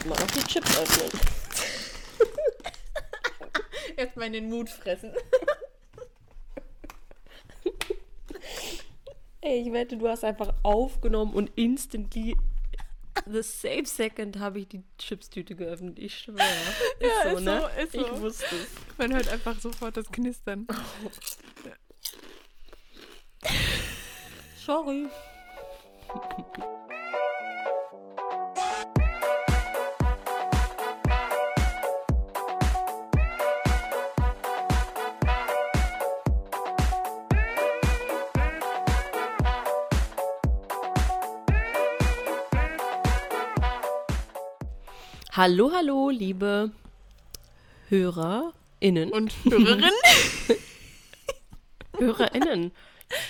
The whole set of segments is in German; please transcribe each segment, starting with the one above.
erstmal noch die Chips öffnen. Erstmal in den Mut fressen. Ey, ich wette, du hast einfach aufgenommen und instantly the same second habe ich die Chipstüte geöffnet. Ich schwöre. Ist Ja, so, ist ne? so, ist Ich so. wusste es. Man hört einfach sofort das Knistern. Sorry. Hallo, hallo, liebe HörerInnen. Und Hörerin? HörerInnen.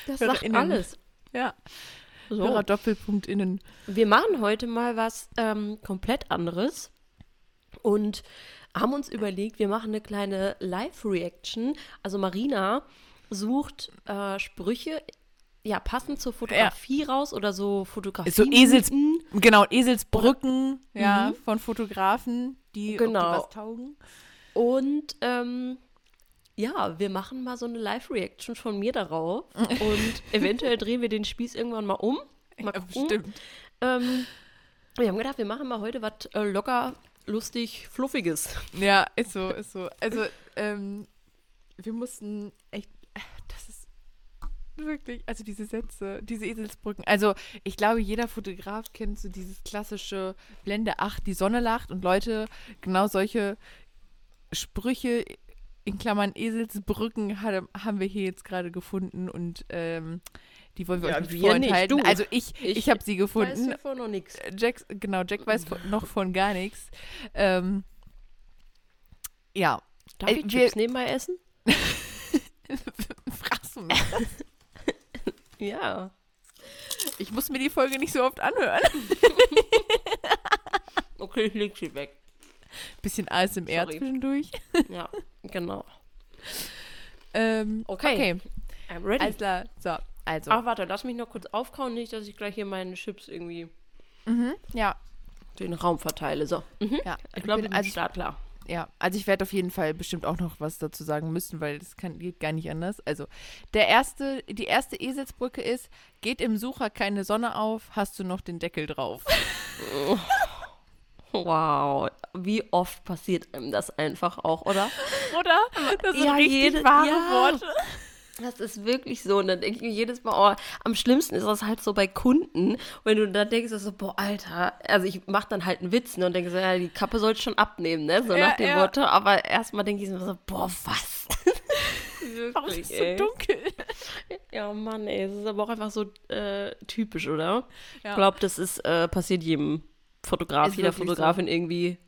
Das sagt HörerInnen. alles. ja. So. Hörer Doppelpunkt innen. Wir machen heute mal was ähm, komplett anderes und haben uns überlegt, wir machen eine kleine Live-Reaction. Also Marina sucht äh, Sprüche, ja, passend zur Fotografie raus oder so Fotografie. So Esels, genau, Eselsbrücken, ja, Mhm. von Fotografen, die, ob die Genau. was taugen. Und ähm, ja, wir machen mal so eine Live-Reaction von mir darauf und eventuell drehen wir den Spieß irgendwann mal um. Mal Ja, bestimmt. Ähm, wir haben gedacht, wir machen mal heute was äh, locker, lustig, fluffiges. Ja, ist so, ist so. Also, ähm, wir mussten echt, wirklich, also diese Sätze, diese Eselsbrücken. Also, ich glaube, jeder Fotograf kennt so dieses klassische Blende 8, die Sonne lacht und Leute, genau solche Sprüche in Klammern Eselsbrücken hat, haben wir hier jetzt gerade gefunden und ähm, die wollen wir Ja, euch nicht wir vorenthalten. nicht. Also ich, ich, Ich habe sie Weiß gefunden. hiervon noch nichts. Jack, genau, Jack weiß noch von gar nichts. Ähm, ja, Darf Äh, ich wir- Chips nebenbei essen? fragst du mich. Ja. Ich muss mir die Folge nicht so oft anhören. Okay, ich leg sie weg. Bisschen ASMR Sorry. zwischendurch. Ja, genau. Ähm, Okay. okay. I'm ready. Alles klar. So, also. Ach, warte, lass mich noch kurz aufkauen, nicht, dass ich gleich hier meine Chips irgendwie Mhm, ja, den Raum verteile. So. Mhm. ja. Ich glaube, bin- also, also, Start klar. Ja, also ich werde auf jeden Fall bestimmt auch noch was dazu sagen müssen, weil das kann, geht gar nicht anders. Also, der erste, die erste Eselsbrücke ist, geht im Sucher keine Sonne auf, hast du noch den Deckel drauf. Wow. Wie oft passiert einem das einfach auch, oder? Oder? Das sind Ja, richtig jede- wahre ja. Worte. Das ist wirklich so. Und dann denke ich mir jedes Mal, oh, am schlimmsten ist das halt so bei Kunden, wenn du dann denkst, so, boah, Alter, also ich mache dann halt einen Witz ne, und denke so, ja, die Kappe soll schon abnehmen, ne? So Ja, nach dem ja. Motto. Aber erstmal denke ich mir so, boah, was? Warum ist wirklich, es so dunkel? Ja, Mann, ey, es ist aber auch einfach so äh, typisch, oder? Ja. Ich glaube, das ist äh, passiert jedem Fotograf, Ist jeder wirklich so. Fotografin irgendwie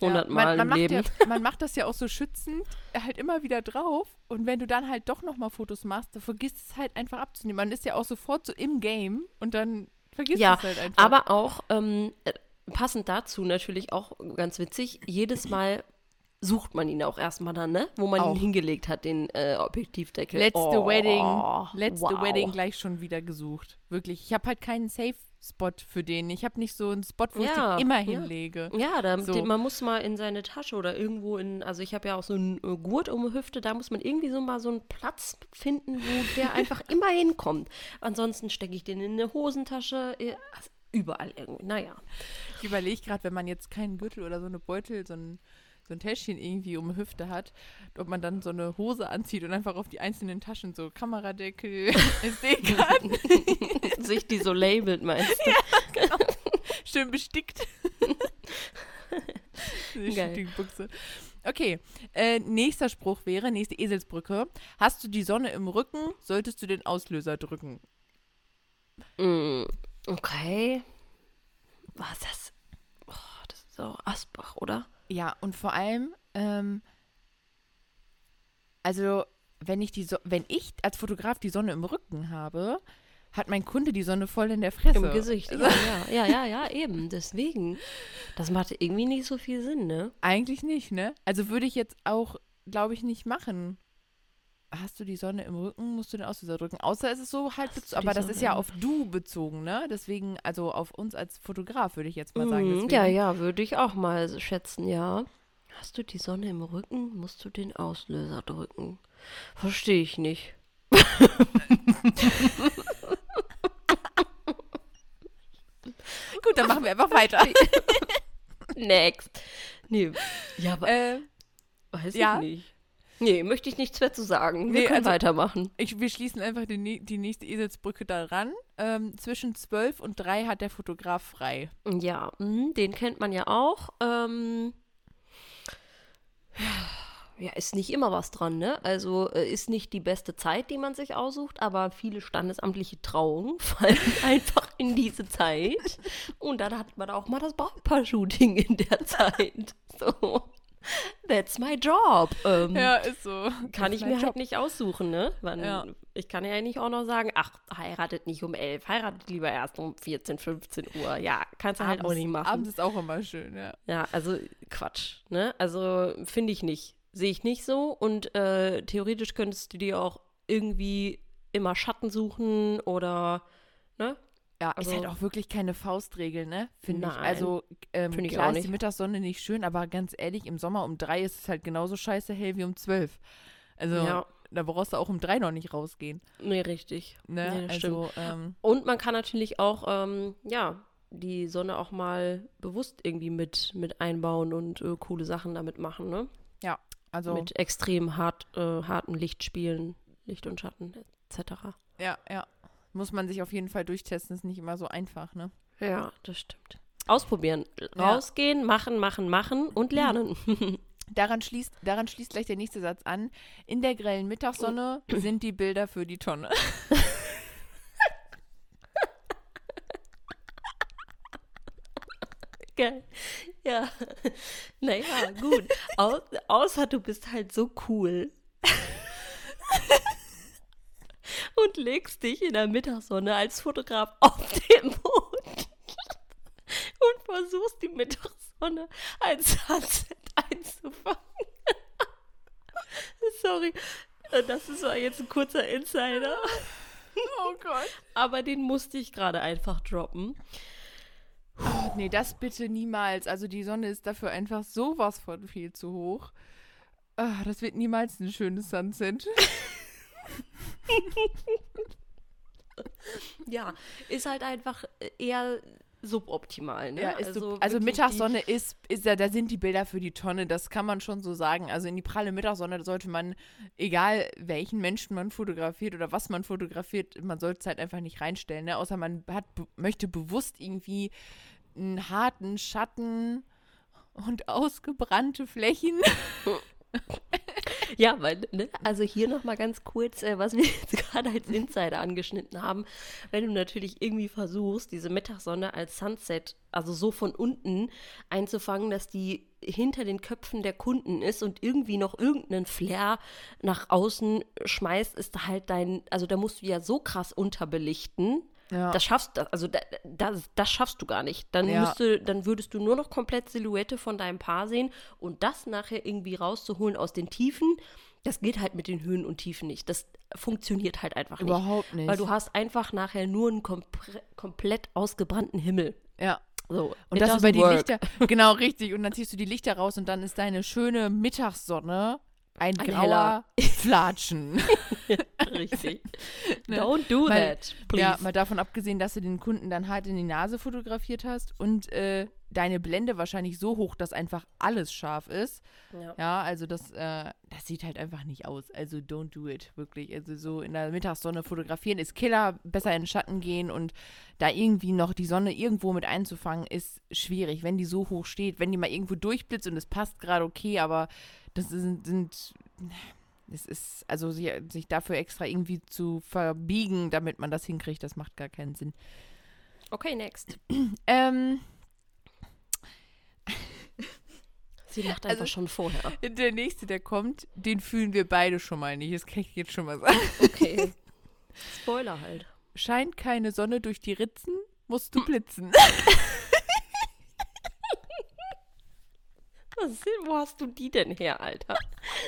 hundertmal man, man im macht Leben. Ja, man macht das ja auch so schützend, halt immer wieder drauf. Und wenn du dann halt doch nochmal Fotos machst, dann vergisst es halt einfach abzunehmen. Man ist ja auch sofort so im Game und dann vergisst Ja, es halt einfach. Aber auch ähm, äh, passend dazu natürlich auch ganz witzig, jedes Mal sucht man ihn auch erstmal dann, ne? Wo man Auch. ihn hingelegt hat, den äh, Objektivdeckel. letzte Oh, Wedding, letzte wow. Wedding gleich schon wieder gesucht. Wirklich. Ich habe halt keinen Safe-Spot für den. Ich habe nicht so einen Spot, wo ich Ja, den immer hinlege. Ja, da, So. den, man muss mal in seine Tasche oder irgendwo in, also ich habe ja auch so einen äh, Gurt um die Hüfte, da muss man irgendwie so mal so einen Platz finden, wo der einfach immer hinkommt. Ansonsten stecke ich den in eine Hosentasche, äh, also überall irgendwie. Naja. Ich überlege gerade, wenn man jetzt keinen Gürtel oder so eine Beutel, so ein, so ein Täschchen irgendwie um die Hüfte hat, ob man dann so eine Hose anzieht und einfach auf die einzelnen Taschen so Kameradeckel, SD-Karten, Sich die so labelt, meinst du? schön bestickt. Diese Geil. Shootingbuchse. Okay, äh, nächster Spruch wäre, nächste Eselsbrücke. Hast du die Sonne im Rücken, solltest du den Auslöser drücken. Mm, okay. Was ist das? Oh, das ist so Asbach, oder? Ja, und vor allem, ähm, also wenn ich die so wenn ich als Fotograf die Sonne im Rücken habe, hat mein Kunde die Sonne voll in der Fresse. Im Gesicht. Ja, ja, ja, ja, ja, eben. Deswegen. Das macht irgendwie nicht so viel Sinn, ne? Eigentlich nicht, ne? Also würde ich jetzt auch, glaube ich, nicht machen. Hast du die Sonne im Rücken, musst du den Auslöser drücken. Außer es ist so halt, aber das Sonne ist ja auf du bezogen, ne? Deswegen, also auf uns als Fotograf würde ich jetzt mal sagen. Mhm, Deswegen, ja, ja, würde ich auch mal schätzen, ja. Hast du die Sonne im Rücken, musst du den Auslöser drücken. Verstehe ich nicht. Gut, dann machen wir einfach weiter. Next. Nee, ja, aber äh, weiß ja. ich nicht. Nee, möchte ich nichts mehr zu sagen. Wir Nee, können also- weitermachen. ich, wir schließen einfach die, die nächste Eselsbrücke daran. Ähm, zwischen 12 und 3 hat der Fotograf frei. Ja, mhm, den kennt man ja auch. Ähm, ja, ist nicht immer was dran, ne? Also äh, ist nicht die beste Zeit, die man sich aussucht, aber viele standesamtliche Trauungen fallen einfach in diese Zeit. Und dann hat man auch mal das Brautpaar-Shooting in der Zeit. So. That's my job. Ähm, Ja, ist so. kann Ist ich mir Job. halt nicht aussuchen, ne? Wann, Ja. Ich kann ja nicht auch noch sagen, ach, heiratet nicht um 11, heiratet lieber erst um 14, 15 Uhr. Ja, kannst du halt auch nicht machen. Abends ist auch immer schön, ja. Ja, also Quatsch, ne? Also finde ich nicht. Sehe ich nicht so. Und äh, theoretisch könntest du dir auch irgendwie immer Schatten suchen oder, Ja, ist Also- halt auch wirklich keine Faustregel, ne? Finde ich. Also, ähm, Finde ich klar ist die. Mittagssonne nicht schön, aber ganz ehrlich, im Sommer um drei ist es halt genauso scheiße hell wie um zwölf. Also, Ja. da brauchst du auch um drei noch nicht rausgehen. Nee, richtig. Ne? Nee, also, ähm, Und man kann natürlich auch, ähm, ja, die Sonne auch mal bewusst irgendwie mit, mit einbauen und äh, coole Sachen damit machen, ne? ja, also, Mit extrem hart, äh, harten Lichtspielen, Licht und Schatten etc. ja, ja. Muss man sich auf jeden Fall durchtesten, ist nicht immer so einfach, ne? Ja, das stimmt. Ausprobieren. Ja. Rausgehen, machen, machen, machen und lernen. Daran schließt, daran schließt gleich der nächste Satz an. In der grellen Mittagssonne sind die Bilder für die Tonne. Geil. Ja. Naja, gut. Au außer du bist halt so cool. Und legst dich in der Mittagssonne als Fotograf auf den Boden. Und versuchst die Mittagssonne als Sunset einzufangen. Sorry. Das ist jetzt ein kurzer Insider. Oh Gott. Aber den musste ich gerade einfach droppen. Nee, das bitte niemals. Also die Sonne ist dafür einfach sowas von viel zu hoch. Ah, das wird niemals ein schönes Sunset. Ja, ist halt einfach eher suboptimal. Ne? Ja, also die- Mittagssonne ist, ist ja, da sind die Bilder für die Tonne, das kann man schon so sagen. Also in die pralle Mittagssonne sollte man, egal welchen Menschen man fotografiert oder was man fotografiert, man sollte es halt einfach nicht reinstellen, ne? Außer man hat, möchte bewusst irgendwie einen harten Schatten und ausgebrannte Flächen. Ja, weil, ne, also hier nochmal ganz kurz, äh, was wir jetzt gerade als Insider angeschnitten haben. Wenn du natürlich irgendwie versuchst, diese Mittagssonne als Sunset, also so von unten einzufangen, dass die hinter den Köpfen der Kunden ist und irgendwie noch irgendeinen Flair nach außen schmeißt, ist halt dein, also da musst du ja so krass unterbelichten. Ja. Das schaffst du, also da, das, das schaffst du gar nicht. Dann Ja. müsste, dann würdest du nur noch komplett Silhouette von deinem Paar sehen und das nachher irgendwie rauszuholen aus den Tiefen, das geht halt mit den Höhen und Tiefen nicht. Das funktioniert halt einfach nicht. Überhaupt nicht. Weil du hast einfach nachher nur einen kompre- komplett ausgebrannten Himmel. ja. So, Und das über die work. Lichter. Genau, richtig. Und dann ziehst du die Lichter raus und dann ist deine schöne Mittagssonne ein, Ein grauer. Flatschen. Richtig. Ne? Don't do Mal- that, please. Ja, mal davon abgesehen, dass du den Kunden dann hart in die Nase fotografiert hast und äh, deine Blende wahrscheinlich so hoch, dass einfach alles scharf ist. Ja. Ja, also das, äh, das sieht halt einfach nicht aus. Also don't do it, wirklich. Also so in der Mittagssonne fotografieren ist Killer, besser in den Schatten gehen und da irgendwie noch die Sonne irgendwo mit einzufangen, ist schwierig, wenn die so hoch steht. Wenn die mal irgendwo durchblitzt und es passt gerade okay, aber das sind, sind es ist, also sich, sich dafür extra irgendwie zu verbiegen, damit man das hinkriegt, das macht gar keinen Sinn. Okay, next. Ähm, Sie macht einfach Also- schon vorher. der nächste, der kommt, den fühlen wir beide schon mal nicht. Das kann ich jetzt schon mal sagen. Okay. Spoiler halt. Scheint keine Sonne durch die Ritzen, musst du blitzen. Denn, wo hast du die denn her, Alter?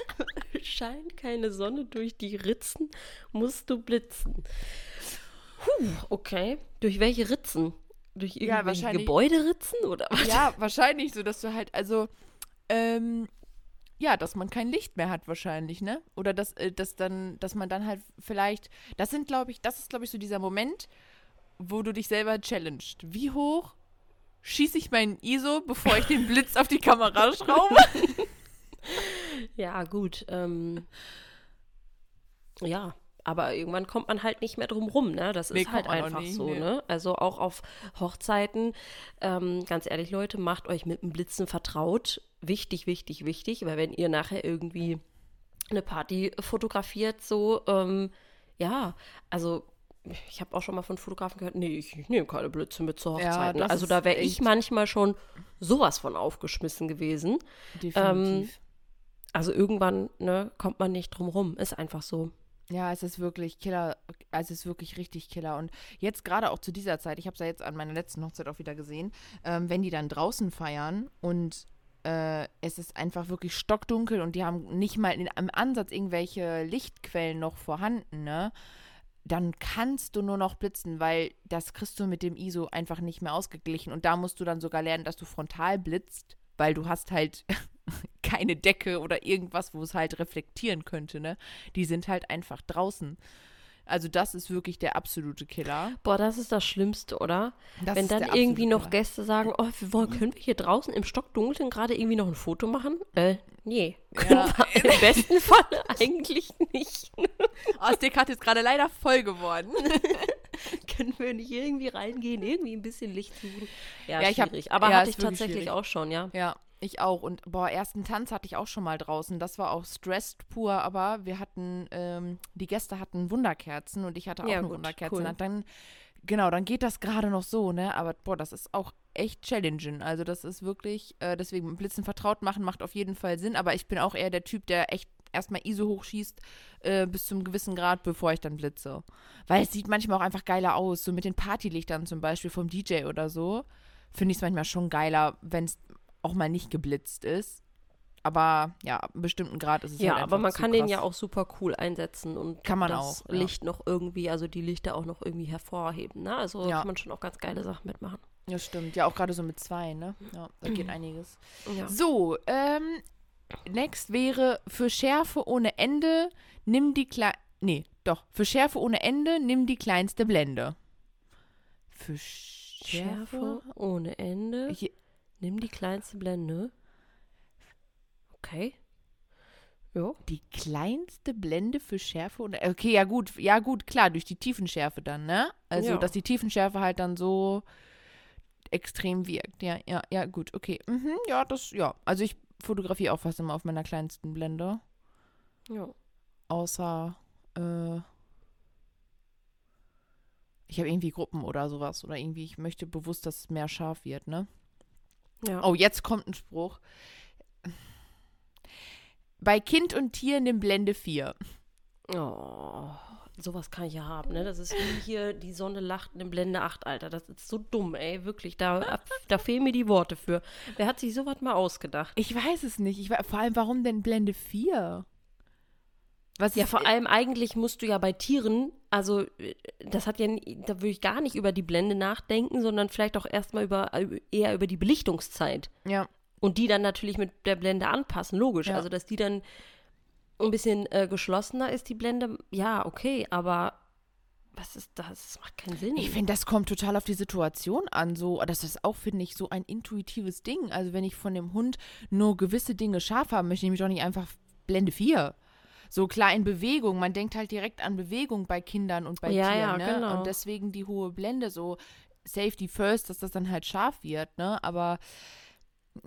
scheint keine Sonne durch die Ritzen, musst du blitzen. Puh, okay. Durch welche Ritzen? Durch Ja, irgendwelche wahrscheinlich- Gebäuderitzen oder was? Ja, wahrscheinlich so, dass du halt, also, ähm, ja, dass man kein Licht mehr hat wahrscheinlich, ne? Oder dass, äh, dass dann, dass man dann halt vielleicht, das sind, glaube ich, das ist, glaube ich, so dieser Moment, wo du dich selber challenged. Wie hoch schieße ich meinen ISO, bevor ich den Blitz auf die Kamera schraube? Ja, gut. Ähm, ja, aber irgendwann kommt man halt nicht mehr drum rum, ne? Das Nee, ist halt einfach nicht, so, nee. ne? Also auch auf Hochzeiten, ähm, ganz ehrlich, Leute, macht euch mit dem Blitzen vertraut. Wichtig, wichtig, wichtig, weil wenn ihr nachher irgendwie eine Party fotografiert, so, ähm, ja, also ich habe auch schon mal von Fotografen gehört, nee, ich, ich nehme keine Blitze mit zu Ja, Hochzeiten. das also da wäre ich manchmal schon sowas von aufgeschmissen gewesen. Definitiv. Also irgendwann ne, kommt man nicht drum rum. Ist einfach so. Ja, es ist wirklich Killer, es ist wirklich richtig Killer. Und jetzt gerade auch zu dieser Zeit, ich habe es ja jetzt an meiner letzten Hochzeit auch wieder gesehen, ähm, wenn die dann draußen feiern und äh, es ist einfach wirklich stockdunkel und die haben nicht mal in, im Ansatz irgendwelche Lichtquellen noch vorhanden, ne? Dann kannst du nur noch blitzen, weil das kriegst du mit dem ISO einfach nicht mehr ausgeglichen. Und da musst du dann sogar lernen, dass du frontal blitzt, weil du hast halt keine Decke oder irgendwas, wo es halt reflektieren könnte, ne? Die sind halt einfach draußen. Also das ist wirklich der absolute Killer. Boah, das ist das Schlimmste, oder? Das Wenn ist dann der irgendwie noch Killer. Gäste sagen, oh, wir wollen, können wir hier draußen im Stockdunkeln gerade irgendwie noch ein Foto machen? Äh, nee. Ja. Im besten Fall eigentlich nicht. Das Deck hat jetzt gerade leider voll geworden. können wir nicht irgendwie reingehen, irgendwie ein bisschen Licht suchen? Ja, Ja, ich hab- schwierig. Aber ja, hatte ist ich tatsächlich schwierig. auch schon, ja. Ja, ich auch. Und boah, ersten Tanz hatte ich auch schon mal draußen. Das war auch stressed pur, aber wir hatten, ähm, die Gäste hatten Wunderkerzen und ich hatte auch Ja, eine gut, Wunderkerze. cool. Und dann, genau, dann geht das gerade noch so, ne? Aber boah, das ist auch echt challenging. Also das ist wirklich, äh, deswegen mit Blitzen vertraut machen macht auf jeden Fall Sinn. Aber ich bin auch eher der Typ, der echt erstmal ISO hochschießt äh, bis zum gewissen Grad, bevor ich dann blitze. Weil es sieht manchmal auch einfach geiler aus. So mit den Partylichtern zum Beispiel vom DJ oder so. Finde ich es manchmal schon geiler, wenn es auch mal nicht geblitzt ist. Aber ja, ab einem bestimmten Grad ist es Ja, halt aber man kann den krass. ja auch super cool einsetzen und Kann man das auch, ja. Licht noch irgendwie, also die Lichter auch noch irgendwie hervorheben. Ne? Also Ja. kann man schon auch ganz geile Sachen mitmachen. Ja, stimmt. Ja, auch gerade so mit zwei, ne? Ja, da geht einiges. Ja. So, ähm, next wäre für Schärfe ohne Ende, nimm die kleine. Nee, doch. Für Schärfe ohne Ende, nimm die kleinste Blende. Für Schärfe? Schärfe ohne Ende. Hier, Nimm die kleinste Blende. Okay. Ja. die kleinste Blende für Schärfe ohne. Okay, ja gut, ja gut, klar, durch die Tiefenschärfe dann, ne? Also, Ja. dass die Tiefenschärfe halt dann so extrem wirkt. Ja, ja, ja, gut, okay. Mhm, ja, das, ja. Also ich fotografiere auch fast immer auf meiner kleinsten Blende. Ja. Außer, äh, ich habe irgendwie Gruppen oder sowas. Oder irgendwie, ich möchte bewusst, dass es mehr scharf wird, ne? Ja. Oh, jetzt kommt ein Spruch. Bei Kind und Tier nimm Blende 4. Oh, sowas kann ich ja haben, ne? Das ist wie hier, die Sonne lacht in Blende 8, Alter. Das ist so dumm, ey, wirklich. Da, da fehlen mir die Worte für. Wer hat sich sowas mal ausgedacht? Ich weiß es nicht. Ich, vor allem, warum denn Blende 4? Was Ja, vor allem eigentlich musst du ja bei Tieren, also äh, das hat ja, da würde ich gar nicht über die Blende nachdenken, sondern vielleicht auch erstmal über, äh, eher über die Belichtungszeit. Ja, Und die dann natürlich mit der Blende anpassen, logisch. Ja. Also, dass die dann ein bisschen äh, geschlossener ist, die Blende, ja, okay, aber was ist das? Das macht keinen Sinn. ich finde, das kommt total auf die Situation an. So, das ist auch, finde ich, so ein intuitives Ding. Also, wenn ich von dem Hund nur gewisse Dinge scharf haben möchte, nehme ich doch nicht einfach Blende 4. So klar in Bewegung. Man denkt halt direkt an Bewegung bei Kindern und bei Ja, Tieren. ja, ne? genau. Und deswegen die hohe Blende, so Safety first, dass das dann halt scharf wird, ne? Aber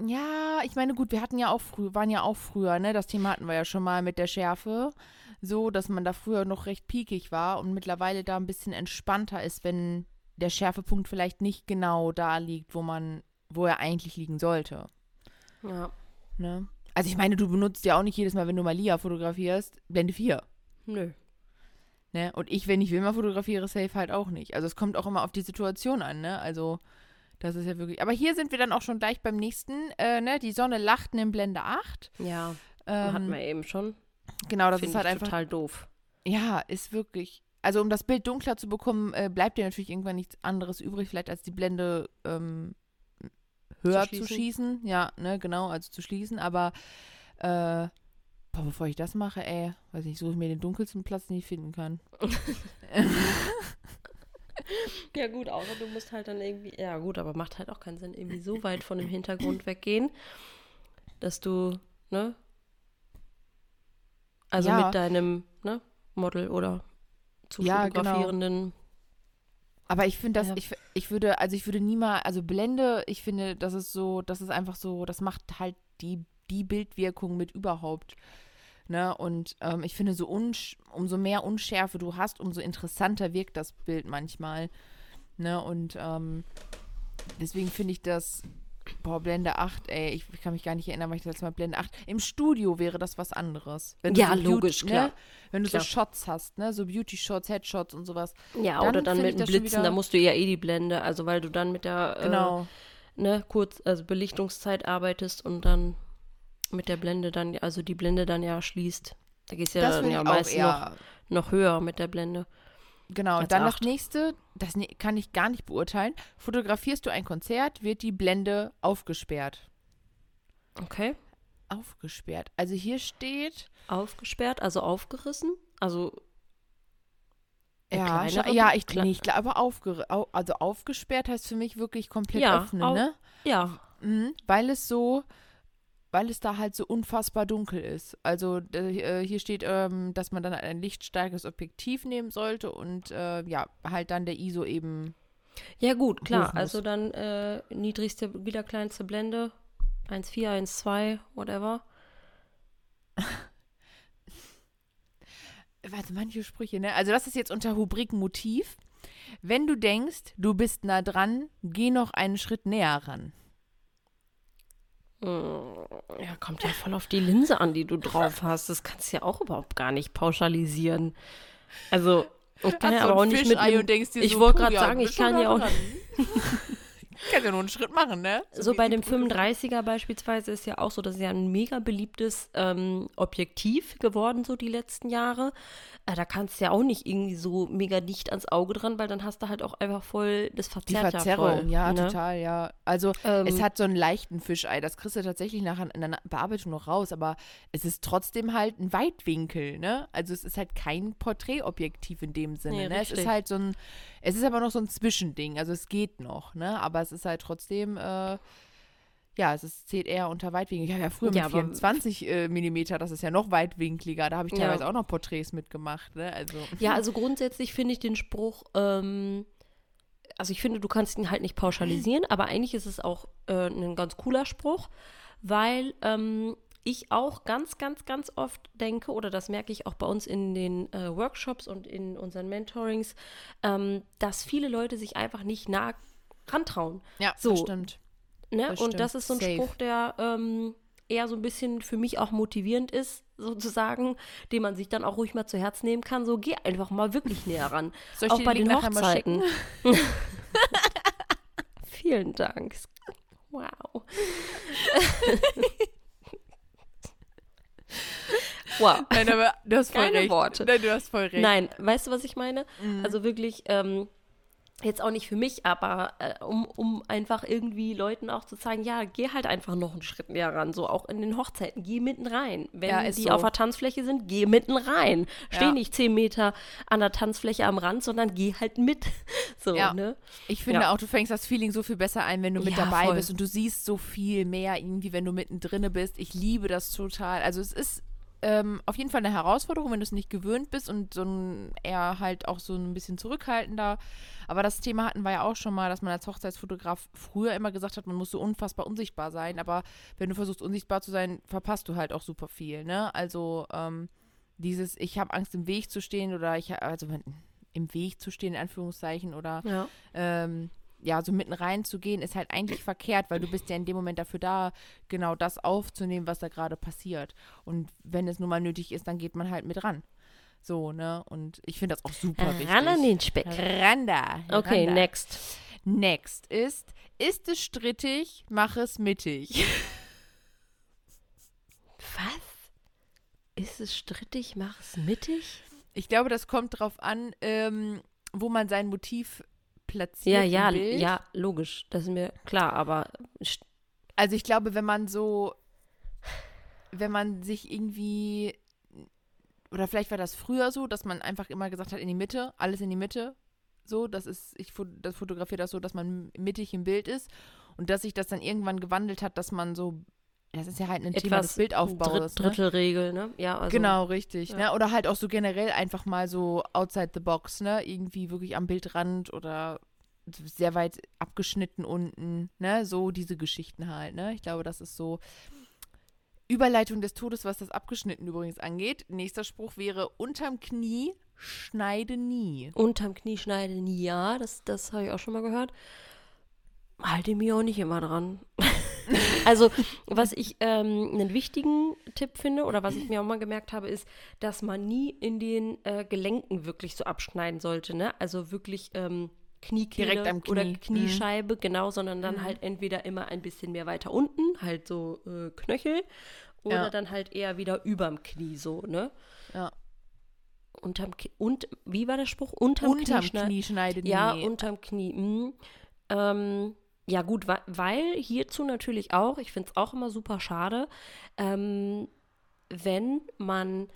ja, ich meine, gut, wir hatten ja auch früher, waren ja auch früher, ne? Das Thema hatten wir ja schon mal mit der Schärfe. So, dass man da früher noch recht piekig war und mittlerweile da ein bisschen entspannter ist, wenn der Schärfepunkt vielleicht nicht genau da liegt, wo man, wo er eigentlich liegen sollte. ja, Ne? Also ich meine, du benutzt ja auch nicht jedes Mal, wenn du Malia fotografierst, Blende 4. nö. Ne? Und ich, wenn ich Wilma fotografiere, safe halt auch nicht. Also es kommt auch immer auf die Situation an, ne? Also das ist ja wirklich. Aber hier sind wir dann auch schon gleich beim nächsten, äh, ne? Die Sonne lacht in Blende 8. Ja, Ähm, hatten wir eben schon. Genau, das Finde ist halt einfach. total doof. Ja, ist wirklich. Also um das Bild dunkler zu bekommen, äh, bleibt dir natürlich irgendwann nichts anderes übrig, vielleicht als die Blende ähm, höher zu schließen. schießen. Ja, ne, genau, also zu schließen. Aber äh, boah, bevor ich das mache, ey, weiß nicht, suche ich mir den dunkelsten Platz, den ich finden kann. Ja, gut, außer du musst halt dann irgendwie. Ja, gut, aber macht halt auch keinen Sinn, irgendwie so weit von dem Hintergrund weggehen, dass du, ne? Also Ja. mit deinem, ne? Model oder zu Ja, genau. Aber ich finde das, Ja. ich, ich würde, also ich würde niemals, also Blende, ich finde, das ist so, das ist einfach so, das macht halt die, die Bildwirkung mit überhaupt. Ne? Und ähm, ich finde, so unsch umso mehr Unschärfe du hast, umso interessanter wirkt das Bild manchmal. Ne? Und ähm, deswegen finde ich das, boah, Blende 8, ey, ich, ich kann mich gar nicht erinnern, weil ich das letzte Mal Blende 8. Im Studio wäre das was anderes. Ja, so Beauty- logisch, klar. Ne? Wenn du Klar. so Shots hast, ne? So Beauty-Shots, Headshots und sowas. Ja, Dann oder dann mit dem Blitzen, wieder- da musst du ja eh die Blende, also weil du dann mit der Genau. äh, ne, kurz, also Belichtungszeit arbeitest und dann mit der Blende dann, also die Blende dann ja schließt. Da gehst du ja dann ja ich auch meist noch, noch höher mit der Blende. Genau, als dann das acht. nächste, das kann ich gar nicht beurteilen. Fotografierst du ein Konzert, wird die Blende aufgesperrt. Okay. Aufgesperrt. Also hier steht, Aufgesperrt, also aufgerissen, also ja, ja, ich, nee, ich glaube, aufger au, also aufgesperrt heißt für mich wirklich komplett Ja, öffnen, ne? ja, Mhm, weil es so, weil es da halt so unfassbar dunkel ist. Also äh, hier steht, ähm, dass man dann ein lichtstärkeres Objektiv nehmen sollte und äh, ja, halt dann der ISO eben ja gut, klar, also dann äh, niedrigste, wieder kleinste Blende, 1,4, 1,2, whatever. Warte, manche Sprüche, ne? Also das ist jetzt unter Rubrik Motiv. Wenn du denkst, du bist nah dran, geh noch einen Schritt näher ran. Ja, kommt ja voll auf die Linse an, die du drauf hast. Das kannst du ja auch überhaupt gar nicht pauschalisieren. Also, ich kann Hast ja aber auch nicht mit einem, und denkst dir ich wollte gerade sagen, ich kann ja auch Kannst ja nur einen Schritt machen, ne? So wie bei die dem Brücke. 35er beispielsweise ist ja auch so, das ist ja ein mega beliebtes ähm, Objektiv geworden, so die letzten Jahre. Äh, da kannst du ja auch nicht irgendwie so mega dicht ans Auge dran, weil dann hast du halt auch einfach voll, das Die verzerrt Verzerrung, ja voll. ja, ne? total, ja. Also Ähm, es hat so einen leichten Fischei, das kriegst du tatsächlich nachher in der Bearbeitung noch raus, aber es ist trotzdem halt ein Weitwinkel, ne? Also es ist halt kein Porträtobjektiv in dem Sinne, Nee, ne? Es ist halt so ein, es ist aber noch so ein Zwischending, also es geht noch, ne? Aber es ist halt trotzdem, äh, ja, es ist, zählt eher unter Weitwinkel. Ich habe ja früher Ja, mit aber- 24 äh, Millimeter, das ist ja noch weitwinkliger, da habe ich Ja. teilweise auch noch Porträts mitgemacht, ne? Also Ja, also grundsätzlich finde ich den Spruch, ähm, also ich finde, du kannst ihn halt nicht pauschalisieren, aber eigentlich ist es auch äh, ein ganz cooler Spruch, weil ähm, ich auch ganz, ganz, ganz oft denke, oder das merke ich auch bei uns in den äh, Workshops und in unseren Mentorings, ähm, dass viele Leute sich einfach nicht nah rantrauen. ja, So. das stimmt. Ne? Das und stimmt. das ist so ein Safe. Spruch, der ähm, eher so ein bisschen für mich auch motivierend ist, sozusagen, den man sich dann auch ruhig mal zu Herz nehmen kann. So, geh einfach mal wirklich näher ran. Soll ich auch dir bei den den Link Hochzeiten. Vielen Dank. Wow. wow. Nein, aber du hast voll Keine recht. Worte. Nein, du hast voll recht. Nein, weißt du, was ich meine? Mhm. Also wirklich, ähm, jetzt auch nicht für mich, aber äh, um, um einfach irgendwie Leuten auch zu zeigen, ja, geh halt einfach noch einen Schritt näher ran, so auch in den Hochzeiten, geh mitten rein. Wenn Ja, die so. auf der Tanzfläche sind, geh mitten rein. Steh Ja. nicht zehn Meter an der Tanzfläche am Rand, sondern geh halt mit. So, Ja. ne? Ich finde auch, du fängst das Feeling so viel besser ein, wenn du mit dabei voll. bist und du siehst so viel mehr irgendwie, wenn du mittendrin bist. Ich liebe das total. Also es ist ähm, auf jeden Fall eine Herausforderung, wenn du es nicht gewöhnt bist und so ein eher halt auch so ein bisschen zurückhaltender. Aber das Thema hatten wir ja auch schon mal, dass man als Hochzeitsfotograf früher immer gesagt hat, man muss so unfassbar unsichtbar sein. Aber wenn du versuchst, unsichtbar zu sein, verpasst du halt auch super viel. Ne? Also ähm, dieses, ich habe Angst im Weg zu stehen oder ich, also im Weg zu stehen, in Anführungszeichen, oder Ja. ähm, ja, so mitten reinzugehen, ist halt eigentlich verkehrt, weil du bist ja in dem Moment dafür da, genau das aufzunehmen, was da gerade passiert. Und wenn es nun mal nötig ist, dann geht man halt mit ran. So, ne? Und ich finde das auch super wichtig. Ran an den Speck. Ran da. Okay, ran da. next. Next ist, ist es strittig, mach es mittig. Was? Ist es strittig? Mach es mittig? Ich glaube, das kommt drauf an, ähm, wo man sein Motiv platziert. Ja, ja, Bild. ja, logisch. Das ist mir klar, aber Also ich glaube, wenn man so, wenn man sich irgendwie, oder vielleicht war das früher so, dass man einfach immer gesagt hat, in die Mitte, alles in die Mitte. So, das ist, ich das fotografiere das so, dass man mittig im Bild ist. Und dass sich das dann irgendwann gewandelt hat, dass man so, das ist ja halt ein Thema des etwas Bildaufbaus. Dritt, ne? Drittelregel, ne? Ja, also. genau, richtig. ja. Ne? Oder halt auch so generell einfach mal so outside the box, ne? Irgendwie wirklich am Bildrand oder sehr weit abgeschnitten unten, ne? So diese Geschichten halt, ne? Ich glaube, das ist so Überleitung des Todes, was das Abgeschnitten übrigens angeht. Nächster Spruch wäre, unterm Knie schneide nie. Unterm Knie schneiden, ja, das, das habe ich auch schon mal gehört. Halte mich auch nicht immer dran. also, was ich ähm, einen wichtigen Tipp finde oder was ich mir auch mal gemerkt habe, ist, dass man nie in den äh, Gelenken wirklich so abschneiden sollte. Ne? Also wirklich ähm, Kniekehle Knie. oder Mhm. Kniescheibe, genau, sondern dann halt entweder immer ein bisschen mehr weiter unten, halt so äh, Knöchel, oder Ja. dann halt eher wieder überm Knie so, ne? Ja. Unterm Ki und wie war der Spruch? Unterm, Unterm Knie, schneiden. Knie schneide nie. Ja, unterm Knie. mm. Ähm, ja, gut, weil hierzu natürlich auch, ich finde es auch immer super schade, ähm, wenn man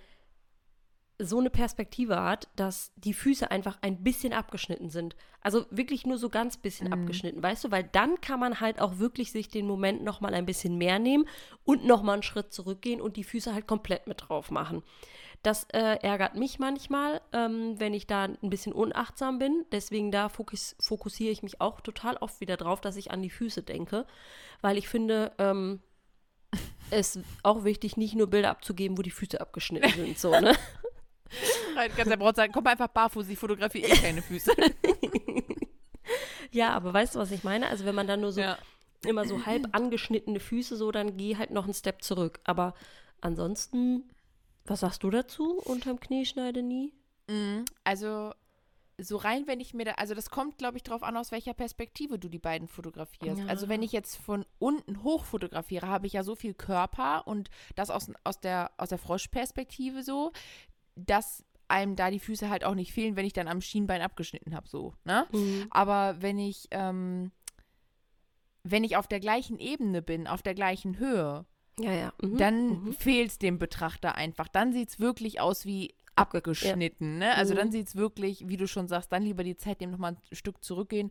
so eine Perspektive hat, dass die Füße einfach ein bisschen abgeschnitten sind. Also wirklich nur so ganz bisschen Mhm. abgeschnitten, weißt du? Weil dann kann man halt auch wirklich sich den Moment nochmal ein bisschen mehr nehmen und nochmal einen Schritt zurückgehen und die Füße halt komplett mit drauf machen. Das äh, ärgert mich manchmal, ähm, wenn ich da ein bisschen unachtsam bin. Deswegen da fokus fokussiere ich mich auch total oft wieder drauf, dass ich an die Füße denke. Weil ich finde, ähm, es ist auch wichtig, nicht nur Bilder abzugeben, wo die Füße abgeschnitten sind. So, ne? Ganz der Braut sagen, komm einfach barfuß, ich fotografiere eh keine Füße. Ja, aber weißt du, was ich meine? Also wenn man dann nur so ja. immer so halb angeschnittene Füße, so, dann geh halt noch einen Step zurück. Aber ansonsten, was sagst du dazu? Unterm Knie schneide nie? Mhm. Also so rein, wenn ich mir da, also das kommt, glaube ich, drauf an, aus welcher Perspektive du die beiden fotografierst. Ja. Also wenn ich jetzt von unten hoch fotografiere, habe ich ja so viel Körper und das aus, aus der, aus der Froschperspektive so, dass einem da die Füße halt auch nicht fehlen, wenn ich dann am Schienbein abgeschnitten habe, so, ne? Aber wenn ich, ähm, wenn ich auf der gleichen Ebene bin, auf der gleichen Höhe, Ja, ja. Mhm. dann Mhm. fehlt es dem Betrachter einfach. Dann sieht es wirklich aus wie abgeschnitten. Ne? Also Mhm. dann sieht es wirklich, wie du schon sagst, dann lieber die Zeit nehmen, nochmal ein Stück zurückgehen.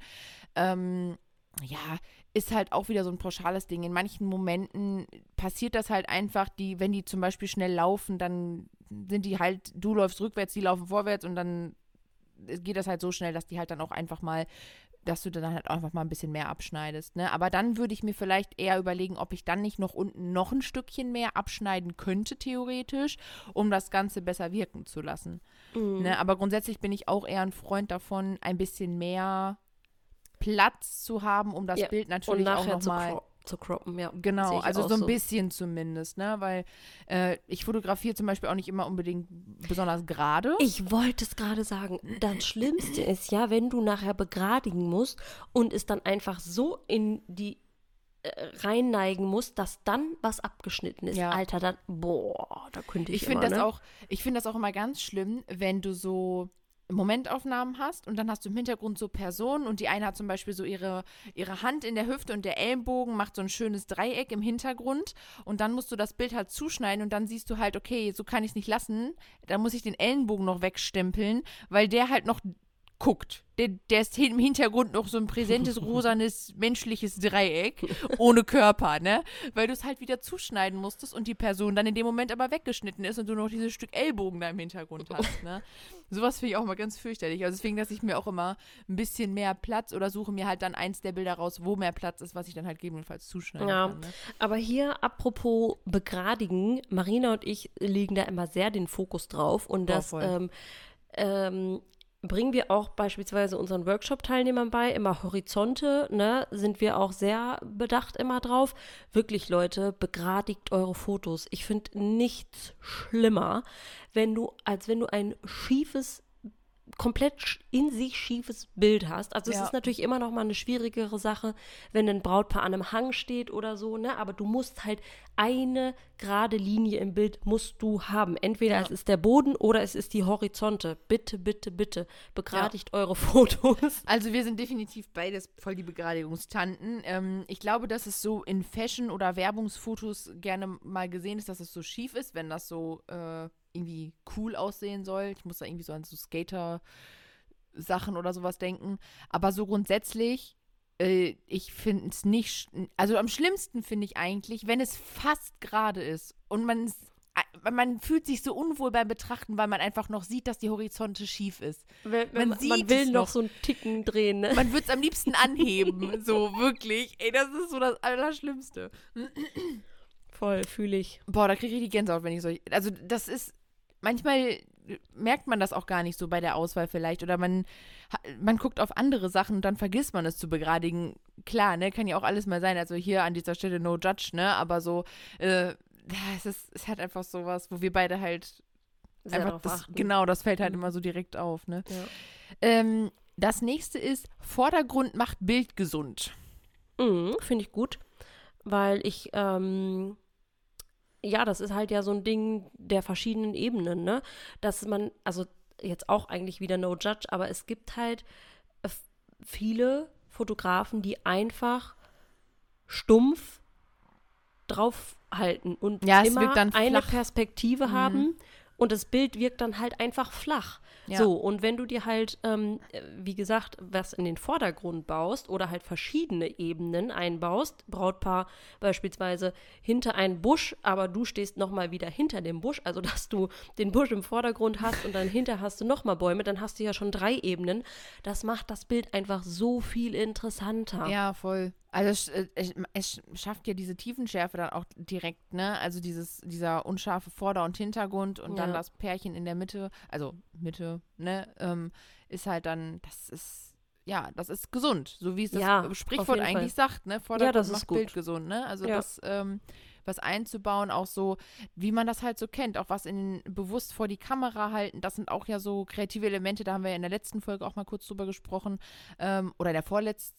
Ähm, ja, ist halt auch wieder so ein pauschales Ding. In manchen Momenten passiert das halt einfach, die, wenn die zum Beispiel schnell laufen, dann sind die halt, du läufst rückwärts, die laufen vorwärts und dann geht das halt so schnell, dass die halt dann auch einfach mal, dass du dann halt einfach mal ein bisschen mehr abschneidest. Ne? Aber dann würde ich mir vielleicht eher überlegen, ob ich dann nicht noch unten noch ein Stückchen mehr abschneiden könnte, theoretisch, um das Ganze besser wirken zu lassen. Mhm. Ne? Aber grundsätzlich bin ich auch eher ein Freund davon, ein bisschen mehr Platz zu haben, um das Ja, Bild natürlich auch zu, nochmal. cro zu croppen, ja. Genau, also so ein so. bisschen zumindest, ne? Weil äh, ich fotografiere zum Beispiel auch nicht immer unbedingt besonders gerade. Ich wollte es gerade sagen. Das Schlimmste ist ja, wenn du nachher begradigen musst und es dann einfach so in die äh, reinneigen musst, dass dann was abgeschnitten ist. Ja. Alter, dann, boah, da könnte ich Ich finde das ne? auch, ich finde das auch immer ganz schlimm, wenn du so Momentaufnahmen hast und dann hast du im Hintergrund so Personen und die eine hat zum Beispiel so ihre, ihre Hand in der Hüfte und der Ellenbogen macht so ein schönes Dreieck im Hintergrund und dann musst du das Bild halt zuschneiden und dann siehst du halt, okay, so kann ich es nicht lassen, da muss ich den Ellenbogen noch wegstempeln, weil der halt noch guckt. Der, der ist im Hintergrund noch so ein präsentes, rosanes, menschliches Dreieck ohne Körper, ne? Weil du es halt wieder zuschneiden musstest und die Person dann in dem Moment aber weggeschnitten ist und du noch dieses Stück Ellbogen da im Hintergrund hast, ne? Sowas finde ich auch mal ganz fürchterlich. Also deswegen lasse ich mir auch immer ein bisschen mehr Platz oder suche mir halt dann eins der Bilder raus, wo mehr Platz ist, was ich dann halt gegebenenfalls zuschneiden Ja. kann. Ne? Aber hier, apropos begradigen, Marina und ich legen da immer sehr den Fokus drauf und Boah, das ähm, ähm, bringen wir auch beispielsweise unseren Workshop-Teilnehmern bei, immer Horizonte, ne, sind wir auch sehr bedacht immer drauf. Wirklich, Leute, begradigt eure Fotos. Ich finde nichts schlimmer, wenn du, als wenn du ein schiefes komplett in sich schiefes Bild hast. Also es Ja. ist natürlich immer noch mal eine schwierigere Sache, wenn ein Brautpaar an einem Hang steht oder so, ne? Aber du musst halt eine gerade Linie im Bild musst du haben. Entweder es ist der Boden oder es ist die Horizonte. Bitte, bitte, bitte begradigt eure Fotos. Also wir sind definitiv beides voll die Begradigungstanten. Ähm, ich glaube, dass es so in Fashion- oder Werbungsfotos gerne mal gesehen ist, dass es so schief ist, wenn das so äh, irgendwie cool aussehen soll. Ich muss da irgendwie so an so Skater-Sachen oder sowas denken. Aber so grundsätzlich, äh, ich finde es nicht, also am schlimmsten finde ich eigentlich, wenn es fast gerade ist und man es man fühlt sich so unwohl beim Betrachten, weil man einfach noch sieht, dass die Horizonte schief ist. Wenn, Man man, sieht man will noch. so einen Ticken drehen, ne? Man würde es am liebsten anheben. so, wirklich. Ey, das ist so das Allerschlimmste. Voll, fühle ich. Boah, da kriege ich die Gänsehaut, wenn ich so. Also, das ist. Manchmal merkt man das auch gar nicht so bei der Auswahl vielleicht. Oder man, man guckt auf andere Sachen und dann vergisst man es zu begradigen. Klar, ne, kann ja auch alles mal sein. Also hier an dieser Stelle no judge, ne? Aber so, äh, es ist, es hat einfach sowas, wo wir beide halt Sehr einfach das, achten. genau, das fällt halt Mhm. immer so direkt auf, ne? Ja. Ähm, das nächste ist, Vordergrund macht Bild gesund. Mhm, Finde ich gut, weil ich, ähm, ja, das ist halt ja so ein Ding der verschiedenen Ebenen, ne? Dass man, also jetzt auch eigentlich wieder no judge, aber es gibt halt äh, viele Fotografen, die einfach stumpf draufhalten und Ja, immer eine. Perspektive Mhm. haben und das Bild wirkt dann halt einfach flach. Ja. So, und wenn du dir halt, ähm, äh, wie gesagt, was in den Vordergrund baust oder halt verschiedene Ebenen einbaust, Brautpaar beispielsweise hinter einen Busch, aber du stehst nochmal wieder hinter dem Busch, also dass du den Busch im Vordergrund hast und dann hinter hast du nochmal Bäume, dann hast du ja schon drei Ebenen. Das macht das Bild einfach so viel interessanter. Ja, voll. Also es, äh, es, es schafft ja diese Tiefenschärfe dann auch direkt, ne? Also dieses, dieser unscharfe Vorder- und Hintergrund und dann Ja. das Pärchen in der Mitte, also Mitte, ne, ähm, ist halt dann, das ist, ja, das ist gesund, so wie es das Ja, äh, Sprichwort eigentlich Fall. sagt, ne? Vordergrund das ist macht gut. Bild gesund, ne? Also Ja. das, ähm, was einzubauen, auch so, wie man das halt so kennt, auch was in bewusst vor die Kamera halten, das sind auch ja so kreative Elemente, da haben wir ja in der letzten Folge auch mal kurz drüber gesprochen, ähm, oder in der vorletzten,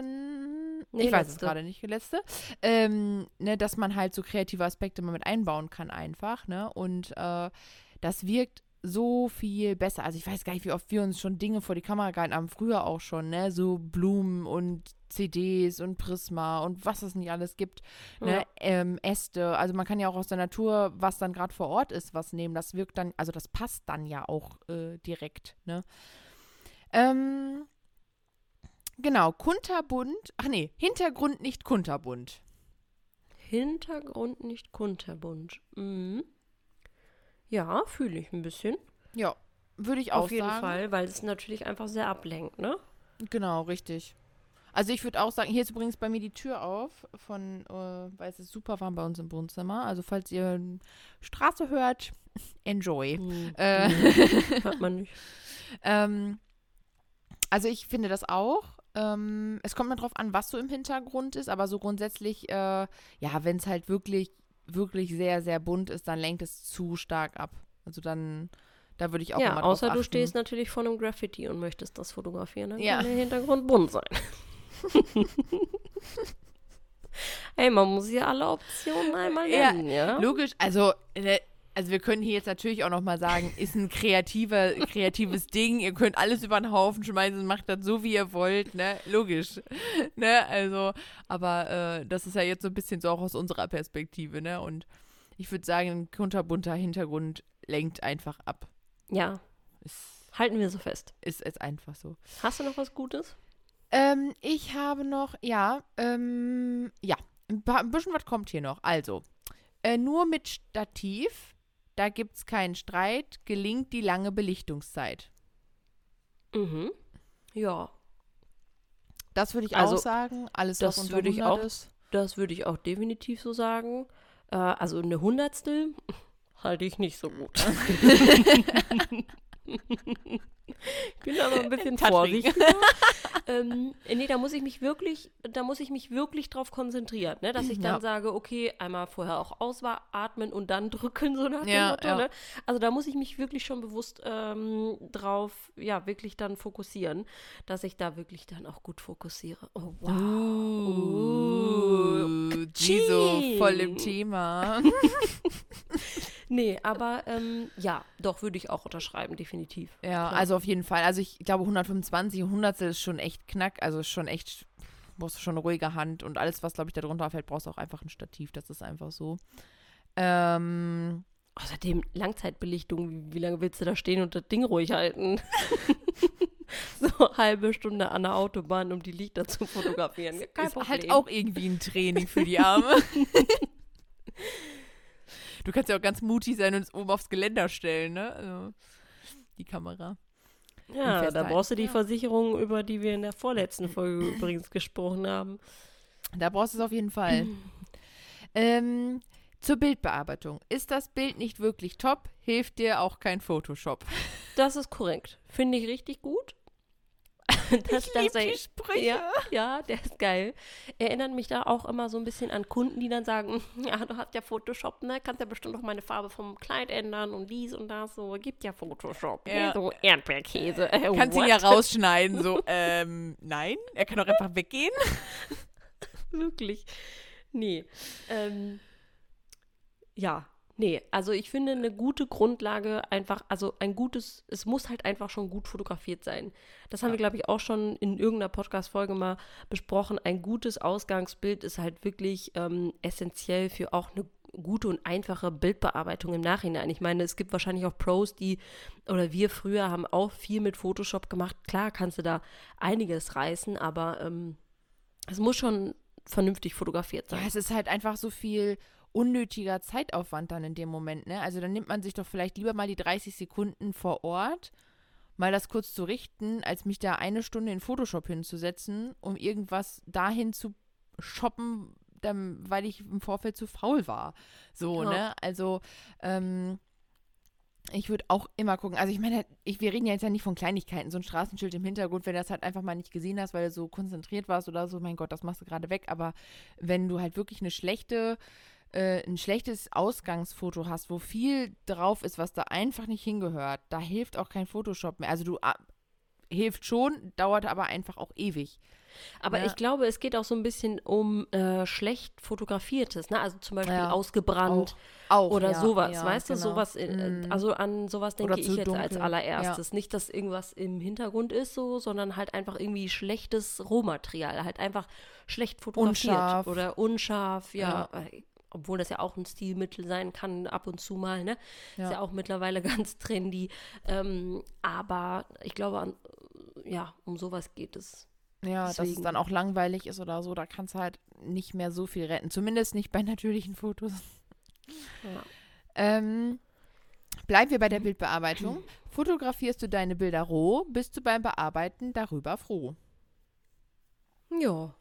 Nee, ich weiß es letzte. gerade nicht, letzte, ähm, ne, dass man halt so kreative Aspekte mal mit einbauen kann einfach, ne, und äh, das wirkt so viel besser. Also ich weiß gar nicht, wie oft wir uns schon Dinge vor die Kamera gehalten haben, früher auch schon, ne, so Blumen und CDs und Prisma und was es nicht alles gibt, ne, Ja. ähm, Äste, also man kann ja auch aus der Natur, was dann gerade vor Ort ist, was nehmen, das wirkt dann, also das passt dann ja auch äh, direkt, ne. Ähm, genau, kunterbunt, ach nee, Hintergrund nicht kunterbunt. Hintergrund nicht kunterbunt. Mhm. Ja, fühle ich ein bisschen. Ja, würde ich auch Auf jeden sagen. Fall, weil es natürlich einfach sehr ablenkt, ne? Genau, richtig. Also ich würde auch sagen, hier ist übrigens bei mir die Tür auf, von, äh, weil es ist super warm bei uns im Wohnzimmer. Also falls ihr Straße hört, enjoy. Hm. Äh, Hört man nicht. ähm, also ich finde das auch. Ähm, es kommt mal drauf an, was so im Hintergrund ist, aber so grundsätzlich, äh, ja, wenn es halt wirklich, wirklich sehr, sehr bunt ist, dann lenkt es zu stark ab. Also dann, da würde ich auch Ja, immer drauf außer du stehst natürlich vor einem Graffiti und möchtest das fotografieren, dann Ja. kann der Hintergrund bunt sein. Ey, man muss hier alle Optionen einmal Ja, nennen, ja? Logisch, also, äh, also wir können hier jetzt natürlich auch nochmal sagen, ist ein kreativer, kreatives Ding. Ihr könnt alles über den Haufen schmeißen, macht das so, wie ihr wollt, ne? Logisch. ne? Also, aber äh, das ist ja jetzt so ein bisschen so auch aus unserer Perspektive, ne? Und ich würde sagen, ein kunterbunter Hintergrund lenkt einfach ab. Ja, Ist, halten wir so fest. ist, ist einfach so. Hast du noch was Gutes? Ähm, ich habe noch, ja, ähm, ja, ein, paar, ein bisschen was kommt hier noch. Also, äh, nur mit Stativ, da gibt es keinen Streit, gelingt die lange Belichtungszeit. Mhm. Ja, Das würde ich Also, auch sagen. Alles, das was unter würde ich 100 auch- ist. das würde ich auch definitiv so sagen. Äh, also eine Hundertstel halte ich nicht so gut. Ich bin aber ein bisschen Tatrig. vorsichtig. ähm, nee, da muss ich mich wirklich, da muss ich mich wirklich drauf konzentrieren, ne? dass ich dann Ja. sage, okay, einmal vorher auch ausatmen und dann drücken, so nach dem Ja, Motto. ja. Ne? Also da muss ich mich wirklich schon bewusst ähm, drauf, ja, wirklich dann fokussieren, dass ich da wirklich dann auch gut fokussiere. Oh, wow. Uh, die so voll im. Thema. Nee, aber ähm, ja, doch, würde ich auch unterschreiben, definitiv. Ja, Klar. also auf jeden Fall. Also ich glaube 125 und 100 ist schon echt knack, also schon echt, brauchst du schon eine ruhige Hand und alles, was glaube ich da drunter fällt, brauchst du auch einfach ein Stativ, das ist einfach so. Ähm, Außerdem Langzeitbelichtung, wie, wie lange willst du da stehen und das Ding ruhig halten? so halbe Stunde an der Autobahn, um die Lichter zu fotografieren. Kein ist Problem. halt auch irgendwie ein Training für die Arme. du kannst ja auch ganz mutig sein und es oben aufs Geländer stellen, ne? Also, die Kamera. ja, da brauchst du die Ja. Versicherung, über die wir in der vorletzten Folge übrigens gesprochen haben. Da brauchst du es auf jeden Fall. ähm, zur Bildbearbeitung. Ist das Bild nicht wirklich top, hilft dir auch kein Photoshop. Das ist korrekt. Finde ich richtig gut. Das, ich das- die Sprüche. Ja, ja, der ist geil. Erinnert mich da auch immer so ein bisschen an Kunden, die dann sagen, ja, du hast ja Photoshop, ne? Kannst ja bestimmt noch meine Farbe vom Kleid ändern und dies und das. So, gibt ja Photoshop. Ja. So Erdbeerkäse. Äh, Kannst ihn ja rausschneiden, so, ähm, nein, er kann doch einfach weggehen. Wirklich. Nee. Ähm, ja, nee. Also ich finde eine gute Grundlage einfach, also ein gutes, es muss halt einfach schon gut fotografiert sein. Das haben wir, glaube ich, auch schon in irgendeiner Podcast-Folge mal besprochen. Ein gutes Ausgangsbild ist halt wirklich ähm, essentiell für auch eine gute und einfache Bildbearbeitung im Nachhinein. Ich meine, es gibt wahrscheinlich auch Pros, die, oder wir früher haben auch viel mit Photoshop gemacht. Klar kannst du da einiges reißen, aber ähm, es muss schon vernünftig fotografiert Ja, sein. es ist halt einfach so viel unnötiger Zeitaufwand dann in dem Moment, ne? Also dann nimmt man sich doch vielleicht lieber mal die 30 Sekunden vor Ort, mal das kurz zu richten, als mich da eine Stunde in Photoshop hinzusetzen, um irgendwas dahin zu shoppen, dann, weil ich im Vorfeld zu faul war. So, Ja. ne? Also, ähm, ich würde auch immer gucken. Also ich meine, ich, wir reden ja jetzt ja nicht von Kleinigkeiten, so ein Straßenschild im Hintergrund, wenn du das halt einfach mal nicht gesehen hast, weil du so konzentriert warst oder so, mein Gott, das machst du gerade weg. Aber wenn du halt wirklich eine schlechte, äh, ein schlechtes Ausgangsfoto hast, wo viel drauf ist, was da einfach nicht hingehört, da hilft auch kein Photoshop mehr. Also du ah, hilft schon, dauert aber einfach auch ewig. Aber Ja. ich glaube, es geht auch so ein bisschen um äh, schlecht fotografiertes, ne? Also zum Beispiel Ja, ausgebrannt Auch, oder ja, sowas, weißt du? genau. Sowas, in, Mm. also an sowas denke ich jetzt als dunkel, allererstes. Nicht, dass irgendwas im Hintergrund ist so, sondern halt einfach irgendwie schlechtes Rohmaterial, halt einfach schlecht fotografiert Unscharf. oder unscharf, ja. Obwohl das ja auch ein Stilmittel sein kann, ab und zu mal, ne? Ja. Ist ja auch mittlerweile ganz trendy. Ähm, aber ich glaube, an, ja, um sowas geht es. Ja, dass es Deswegen. dann auch langweilig ist oder so, da kannst du halt nicht mehr so viel retten. Zumindest nicht bei natürlichen Fotos. Ja. Ähm, bleiben wir bei der Bildbearbeitung. Fotografierst du deine Bilder roh, bist du beim Bearbeiten darüber froh. Ja.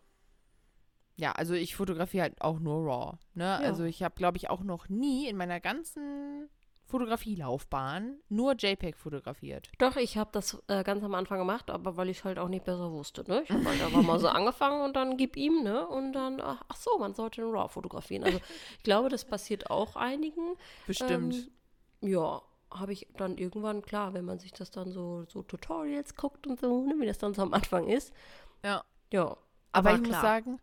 Ja, also ich fotografiere halt auch nur raw. Ne? Ja. Also ich habe, glaube ich, auch noch nie in meiner ganzen Fotografielaufbahn nur JPEG fotografiert. Doch, ich habe das äh, ganz am Anfang gemacht, aber weil ich es halt auch nicht besser wusste. Ne? Ich habe halt einfach mal so angefangen und dann gib ihm, ne? Und dann, ach, ach so, man sollte in RAW fotografieren. Also ich glaube, das passiert auch einigen. Bestimmt. Ähm, ja, habe ich dann irgendwann, klar, wenn man sich das dann so, so Tutorials guckt und so, ne, wie das dann so am Anfang ist. ja. Ja. Aber, aber ich muss klar. sagen,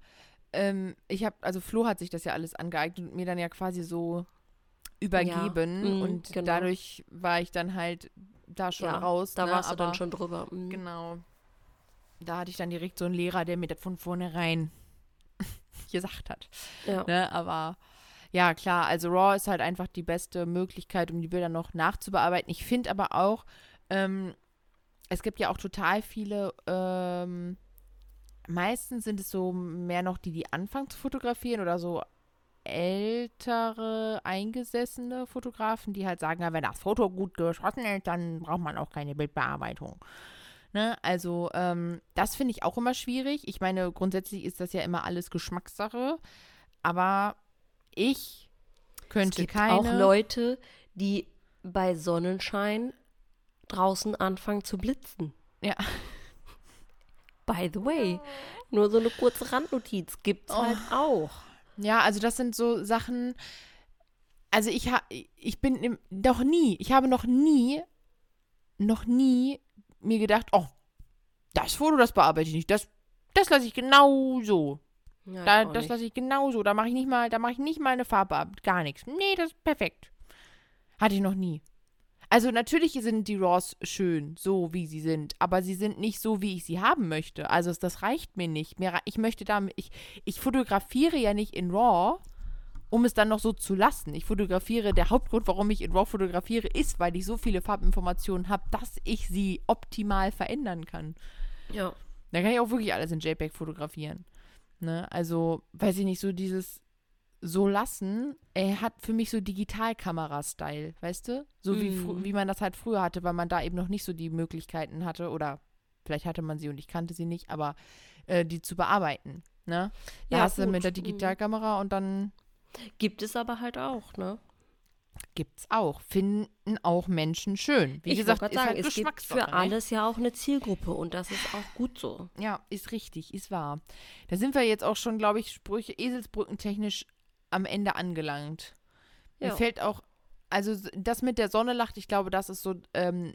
ähm, ich habe, also Flo hat sich das ja alles angeeignet und mir dann ja quasi so übergeben Ja, mm, und genau. dadurch war ich dann halt da schon ja, raus. Da ne? warst du Aber dann schon drüber. Mhm. Genau. Da hatte ich dann direkt so einen Lehrer, der mir das von vornherein gesagt hat. Ja. Ne? Aber ja, klar, also RAW ist halt einfach die beste Möglichkeit, um die Bilder noch nachzubearbeiten. Ich finde aber auch, ähm, es gibt ja auch total viele, ähm, meistens sind es so mehr noch die, die anfangen zu fotografieren oder so ältere, eingesessene Fotografen, die halt sagen, ja, wenn das Foto gut geschossen ist, dann braucht man auch keine Bildbearbeitung. Ne? Also, ähm, das finde ich auch immer schwierig. Ich meine, grundsätzlich ist das ja immer alles Geschmackssache. Aber ich könnte es gibt keine. auch Leute, die bei Sonnenschein draußen anfangen zu blitzen. Ja. By the way, nur so eine kurze Randnotiz gibt's Oh. halt auch. Ja, also das sind so Sachen. Also ich ha, ich bin im, noch nie, ich habe noch nie, noch nie mir gedacht, oh, das Foto, das bearbeite ich nicht, das, das lasse ich genau so. Ja, Da, das lasse ich genau so. Da mache ich nicht mal, da mache ich nicht mal eine Farbe ab, gar nichts. Nee, das ist perfekt. Hatte ich noch nie. Also natürlich sind die Raws schön, so wie sie sind, aber sie sind nicht so, wie ich sie haben möchte. Also das reicht mir nicht. Mir, ich möchte damit, ich, ich fotografiere ja nicht in RAW, um es dann noch so zu lassen. Ich fotografiere, der Hauptgrund, warum ich in RAW fotografiere, ist, weil ich so viele Farbinformationen habe, dass ich sie optimal verändern kann. Ja. Da kann ich auch wirklich alles in JPEG fotografieren. Ne? Also, weiß ich nicht, so dieses so lassen, er hat für mich so Digitalkamera-Style, weißt du? So wie, fr- Mhm. wie man das halt früher hatte, weil man da eben noch nicht so die Möglichkeiten hatte oder vielleicht hatte man sie und ich kannte sie nicht, aber äh, die zu bearbeiten. Ne? Da Ja, hast du gut. mit der Mhm. Digitalkamera und dann Gibt es aber halt auch, ne? gibt's auch. Finden auch Menschen schön. Wie ich gesagt, ist gerade halt sagen, es gibt für ne? alles ja auch eine Zielgruppe und das ist auch gut so. Ja, ist richtig, ist wahr. Da sind wir jetzt auch schon, glaube ich, Sprüche, Eselsbrückentechnisch am Ende angelangt. Mir Ja. fällt auch, also das mit der Sonne lacht, ich glaube, das ist so ähm,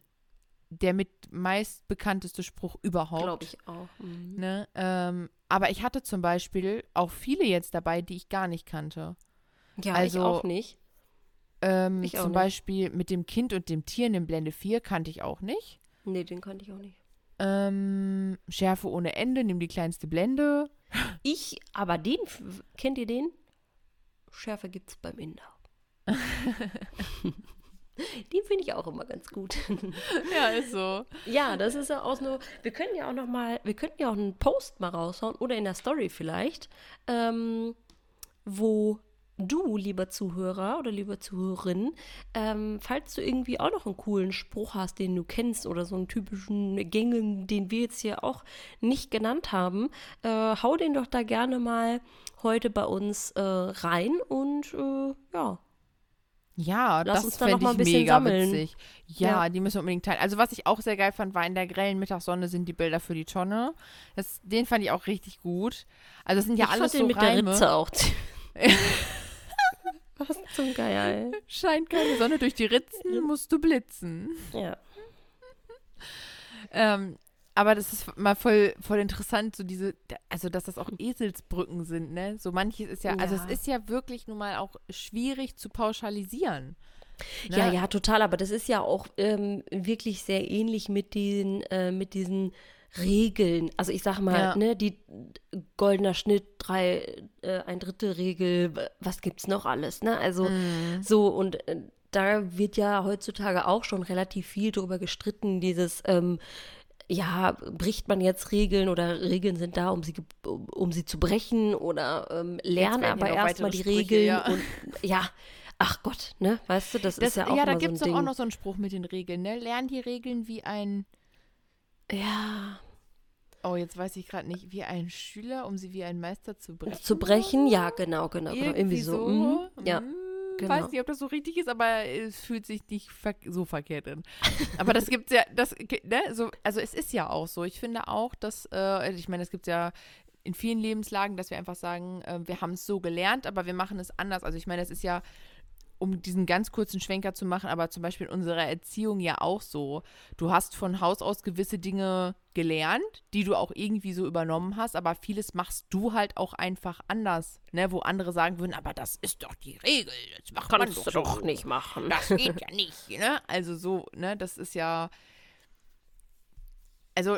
der mit meist bekannteste Spruch überhaupt. Glaube ich auch. Mhm. Ne? Ähm, aber ich hatte zum Beispiel auch viele jetzt dabei, die ich gar nicht kannte. Ja, Also, ich auch nicht. Ähm, Ich auch zum nicht. Beispiel mit dem Kind und dem Tier in dem Blende 4 kannte ich auch nicht. Nee, den kannte ich auch nicht. Ähm, Schärfe ohne Ende, nimm die kleinste Blende. Ich, aber den, kennt ihr den? Schärfe gibt's beim Inder. den finde ich auch immer ganz gut. Ja, ist so. ja, das ist ja auch so. Wir können ja auch noch mal, wir könnten ja auch einen Post mal raushauen oder in der Story vielleicht, ähm, wo du, lieber Zuhörer oder lieber Zuhörerin, ähm, falls du irgendwie auch noch einen coolen Spruch hast, den du kennst oder so einen typischen gängigen, den wir jetzt hier auch nicht genannt haben, äh, hau den doch da gerne mal heute bei uns äh, rein und äh, ja, Ja, Lass das uns da noch fände mal ich ein bisschen mega sammeln. witzig. Ja, Ja. die müssen wir unbedingt teilen. Also was ich auch sehr geil fand, war in der grellen Mittagssonne sind die Bilder für die Tonne. Das, den fand ich auch richtig gut. Also es sind ja ich alles fand den so mit Reime. der Ritze auch. Was zum Geier, Scheint keine Sonne durch die Ritzen, musst du blitzen. Ja. Ähm, aber das ist mal voll, voll interessant, so diese, also dass das auch Eselsbrücken sind, ne? So manches ist ja, also es Ja. ist ja wirklich nun mal auch schwierig zu pauschalisieren. Ne? Ja, ja, total. Aber das ist ja auch ähm, wirklich sehr ähnlich mit den, äh, mit diesen Regeln. Also ich sag mal, Ja. ne, die goldener Schnitt, drei, äh, ein Drittel Regel, was gibt's noch alles, ne? Also Mhm. so und äh, da wird ja heutzutage auch schon relativ viel drüber gestritten, dieses ähm, ja, bricht man jetzt Regeln oder Regeln sind da, um sie, um, um sie zu brechen oder ähm, lernen aber erstmal die Sprüche, Regeln ja. und ja, ach Gott, ne, weißt du, das, Das, ist ja auch ja, da so gibt es doch Ding. auch noch so einen Spruch mit den Regeln, ne? Lern die Regeln wie ein, ja, oh, jetzt weiß ich gerade nicht, wie ein Schüler, um sie wie ein Meister zu brechen. zu brechen, ja, genau, genau, genau, irgendwie so. mhm, ja, Mhm, genau. Weiß nicht, ob das so richtig ist, aber es fühlt sich nicht ver so verkehrt an. aber das gibt's ja, das, ne, so, also es ist ja auch so. Ich finde auch, dass, äh, ich meine, es gibt ja in vielen Lebenslagen, dass wir einfach sagen, äh, wir haben es so gelernt, aber wir machen es anders. Also ich meine, das ist ja, um diesen ganz kurzen Schwenker zu machen, aber zum Beispiel in unserer Erziehung ja auch so. Du hast von Haus aus gewisse Dinge gelernt, die du auch irgendwie so übernommen hast, aber vieles machst du halt auch einfach anders, ne? Wo andere sagen würden, aber das ist doch die Regel, das macht man kannst doch, du so. doch nicht machen. Das geht ja nicht, ne? Also so, ne? Das ist ja. Also,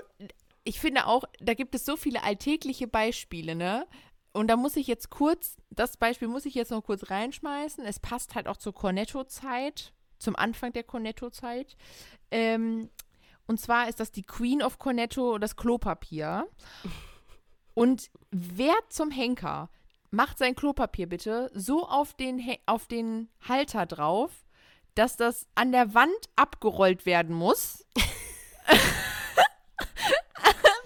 ich finde auch, da gibt es so viele alltägliche Beispiele, ne? Und da muss ich jetzt kurz, das Beispiel muss ich jetzt noch kurz reinschmeißen. Es passt halt auch zur Cornetto-Zeit, zum Anfang der Cornetto-Zeit. Ähm, und zwar ist das die Queen of Cornetto, das Klopapier. Und wer zum Henker macht sein Klopapier bitte so auf den, He- auf den Halter drauf, dass das an der Wand abgerollt werden muss.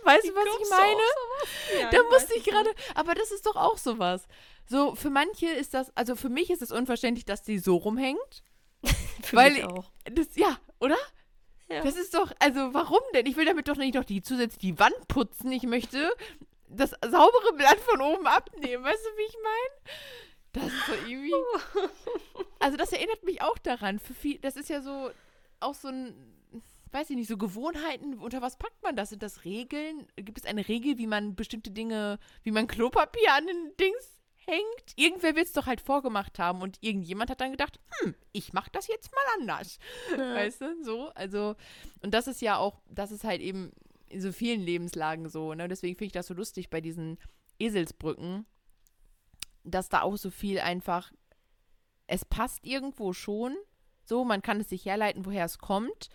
weißt du, was ich meine? da musste ich gerade, aber das ist doch auch sowas. So, für manche ist das, also für mich ist es unverständlich, dass die so rumhängt. Für weil mich auch. Das, ja, oder? Ja. Das ist doch, also warum denn? Ich will damit doch nicht noch die zusätzlich die Wand putzen. Ich möchte das saubere Blatt von oben abnehmen. Weißt du, wie ich meine? Das ist so irgendwie. Also, das erinnert mich auch daran. Für viel, das ist ja so auch so ein, weiß ich nicht, so Gewohnheiten. Unter was packt man das? Sind das Regeln? Gibt es eine Regel, wie man bestimmte Dinge, wie man Klopapier an den Dings hängt? Irgendwer wird es doch halt vorgemacht haben und irgendjemand hat dann gedacht, hm, ich mach das jetzt mal anders. Ja. Weißt du, so. Also, und das ist ja auch, das ist halt eben in so vielen Lebenslagen so. Ne? Deswegen finde ich das so lustig bei diesen Eselsbrücken, dass da auch so viel einfach, es passt irgendwo schon, so, man kann es sich herleiten, woher es kommt,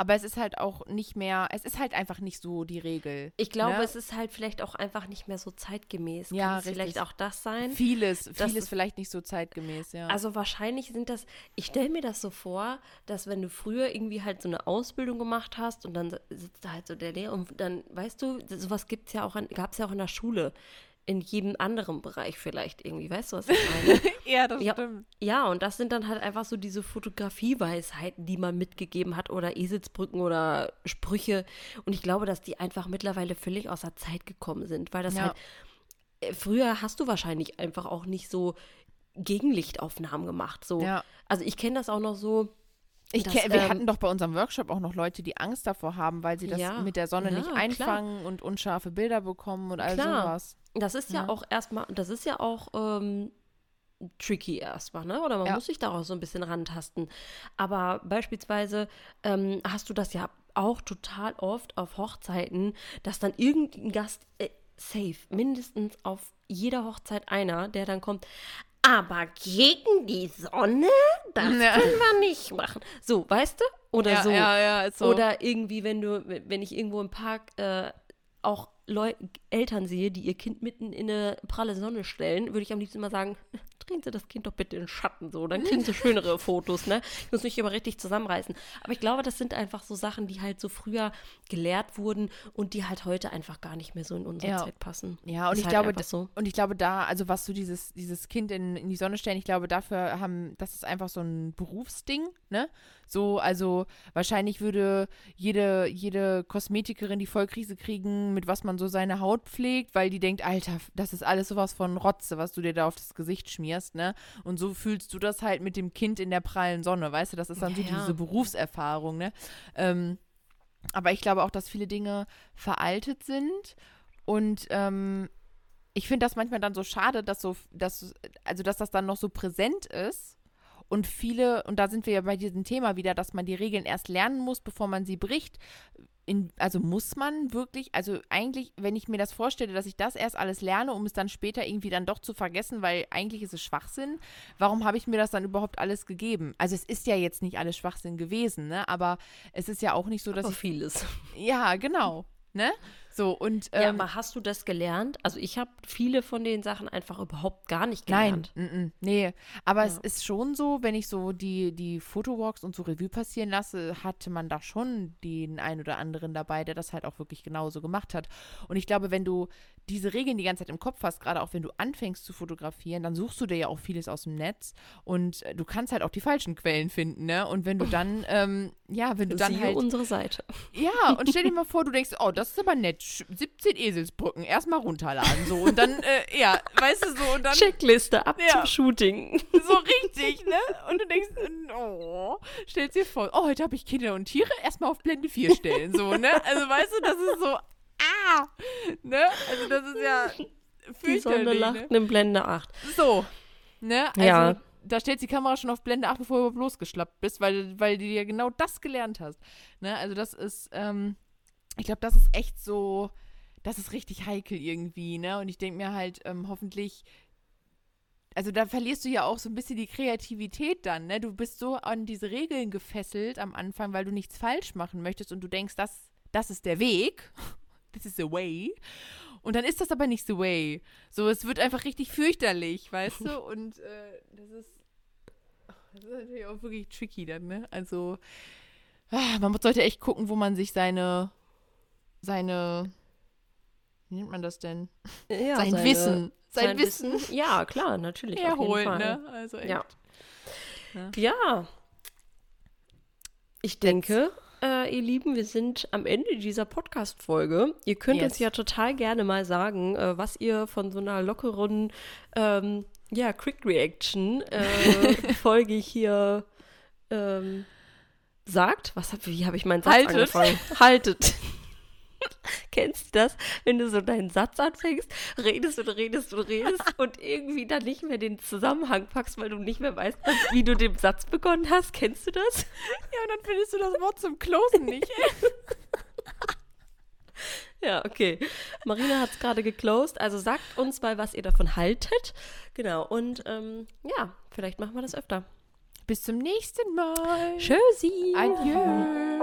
aber es ist halt auch nicht mehr, es ist halt einfach nicht so die Regel. Ich glaube, Ne? es ist halt vielleicht auch einfach nicht mehr so zeitgemäß. Ja, Kann es vielleicht auch das sein? Vieles, Das vieles ist- vielleicht nicht so zeitgemäß, ja. Also wahrscheinlich sind das, ich stelle mir das so vor, dass wenn du früher irgendwie halt so eine Ausbildung gemacht hast und dann sitzt da halt so der Lehrer und dann, weißt du, sowas gibt's ja auch, gab es ja auch in der Schule. In jedem anderen Bereich vielleicht irgendwie, weißt du, was ich meine? ja, das ja, ja, und das sind dann halt einfach so diese Fotografieweisheiten, die man mitgegeben hat oder Eselsbrücken oder Sprüche. Und ich glaube, dass die einfach mittlerweile völlig außer Zeit gekommen sind, weil das Ja. halt, äh, früher hast du wahrscheinlich einfach auch nicht so Gegenlichtaufnahmen gemacht. So. Ja. Also ich kenne das auch noch so. Ich Das, kenn, wir ähm, hatten doch bei unserem Workshop auch noch Leute, die Angst davor haben, weil sie das Ja, mit der Sonne ja, nicht klar. einfangen und unscharfe Bilder bekommen und all Klar. sowas. Das ist ja, Ja. auch erstmal, das ist ja auch ähm, tricky erstmal, ne? Oder man Ja. muss sich daraus so ein bisschen rantasten. Aber beispielsweise ähm, hast du das ja auch total oft auf Hochzeiten, dass dann irgendein Gast äh, safe, mindestens auf jeder Hochzeit einer, der dann kommt. Aber gegen die Sonne, das Ja. können wir nicht machen. So, weißt du? Oder ja, so. ja, ja, so. Oder irgendwie, wenn du, wenn ich irgendwo im Park äh, auch Leu Eltern sehe, die ihr Kind mitten in eine pralle Sonne stellen, würde ich am liebsten mal sagen, drehen Sie das Kind doch bitte in den Schatten so, dann kriegen Sie schönere Fotos, ne? Ich muss mich immer richtig zusammenreißen. Aber ich glaube, das sind einfach so Sachen, die halt so früher gelehrt wurden und die halt heute einfach gar nicht mehr so in unsere Ja. Zeit passen. Ja, und Ist ich halt glaube, so. und ich glaube da, also was du dieses, dieses Kind in, in die Sonne stellen, ich glaube dafür haben, das ist einfach so ein Berufsding, ne? So, also wahrscheinlich würde jede, jede Kosmetikerin die Vollkrise kriegen, mit was man so seine Haut pflegt, weil die denkt, Alter, das ist alles sowas von Rotze, was du dir da auf das Gesicht schmierst, ne? Und so fühlst du das halt mit dem Kind in der prallen Sonne, weißt du? Das ist dann so Ja, ja. diese Berufserfahrung, ne? Ähm, aber ich glaube auch, dass viele Dinge veraltet sind und ähm, ich finde das manchmal dann so schade, dass so, dass, also dass das dann noch so präsent ist und viele, und da sind wir ja bei diesem Thema wieder, dass man die Regeln erst lernen muss, bevor man sie bricht. In, also muss man wirklich, also eigentlich, wenn ich mir das vorstelle, dass ich das erst alles lerne, um es dann später irgendwie dann doch zu vergessen, weil eigentlich ist es Schwachsinn, warum habe ich mir das dann überhaupt alles gegeben? Also es ist ja jetzt nicht alles Schwachsinn gewesen, ne? Aber es ist ja auch nicht so, dass Aber ich. vieles. Ja, genau. Ne? So, und ähm, ja, aber hast du das gelernt? Also ich habe viele von den Sachen einfach überhaupt gar nicht Nein, gelernt. mm, mm, nee. Aber es Ja. ist schon so, wenn ich so die, die Fotowalks und so Revue passieren lasse, hatte man da schon den einen oder anderen dabei, der das halt auch wirklich genauso gemacht hat. Und ich glaube, wenn du diese Regeln die ganze Zeit im Kopf hast, gerade auch wenn du anfängst zu fotografieren, dann suchst du dir ja auch vieles aus dem Netz und äh, du kannst halt auch die falschen Quellen finden, ne? Und wenn du dann, ähm, ja, wenn du dann Siehe halt unsere Seite. ja, und stell dir mal vor, du denkst, oh, das ist aber nett. Sch- 17 Eselsbrücken, erstmal runterladen, so. Und dann, äh, ja, weißt du, so, und dann Checkliste ab Ja. zum Shooting. so richtig, ne? Und du denkst, oh, stellst dir vor, oh, heute habe ich Kinder und Tiere, erstmal auf Blende 4 stellen, so, ne? Also, weißt du, das ist so, ah, ne? Also, das ist ja Die Sonne lacht ne? in Blende 8. So, ne? Also, Ja. da stellt die Kamera schon auf Blende 8, bevor du überhaupt losgeschlappt bist, weil, weil du ja genau das gelernt hast. Ne? Also das ist, ähm, ich glaube, das ist echt so, das ist richtig heikel irgendwie, ne? Und ich denke mir halt, ähm, hoffentlich, also da verlierst du ja auch so ein bisschen die Kreativität dann, ne? Du bist so an diese Regeln gefesselt am Anfang, weil du nichts falsch machen möchtest und du denkst, das, das ist der Weg. This is the way. Und dann ist das aber nicht the way. So, es wird einfach richtig fürchterlich, weißt du? Und äh, das ist. Das ist natürlich auch wirklich tricky dann, ne? Also, ah, man sollte echt gucken, wo man sich seine. Seine. Wie nennt man das denn? Ja, sein seine- Wissen. Sein, Wissen, Ja, klar, natürlich. erholt, Fall. ne? Also echt. Ja. Ja. Ich denke, äh, ihr Lieben, wir sind am Ende dieser Podcast-Folge. Ihr könnt Yes. uns ja total gerne mal sagen, äh, was ihr von so einer lockeren, ähm, ja, Quick Reaction äh, Folge hier ähm, sagt. Was hab, wie habe ich meinen Satz Haltet. angefangen? Haltet. Kennst du das, wenn du so deinen Satz anfängst, redest und redest und redest und irgendwie dann nicht mehr den Zusammenhang packst, weil du nicht mehr weißt, wie du den Satz begonnen hast? Kennst du das? Ja, und dann findest du das Wort zum Closen nicht. Ja, okay. Marina hat es gerade geclosed. Also sagt uns mal, was ihr davon haltet. Genau. Und ähm, ja, vielleicht machen wir das öfter. Bis zum nächsten Mal. Tschüssi. Adieu.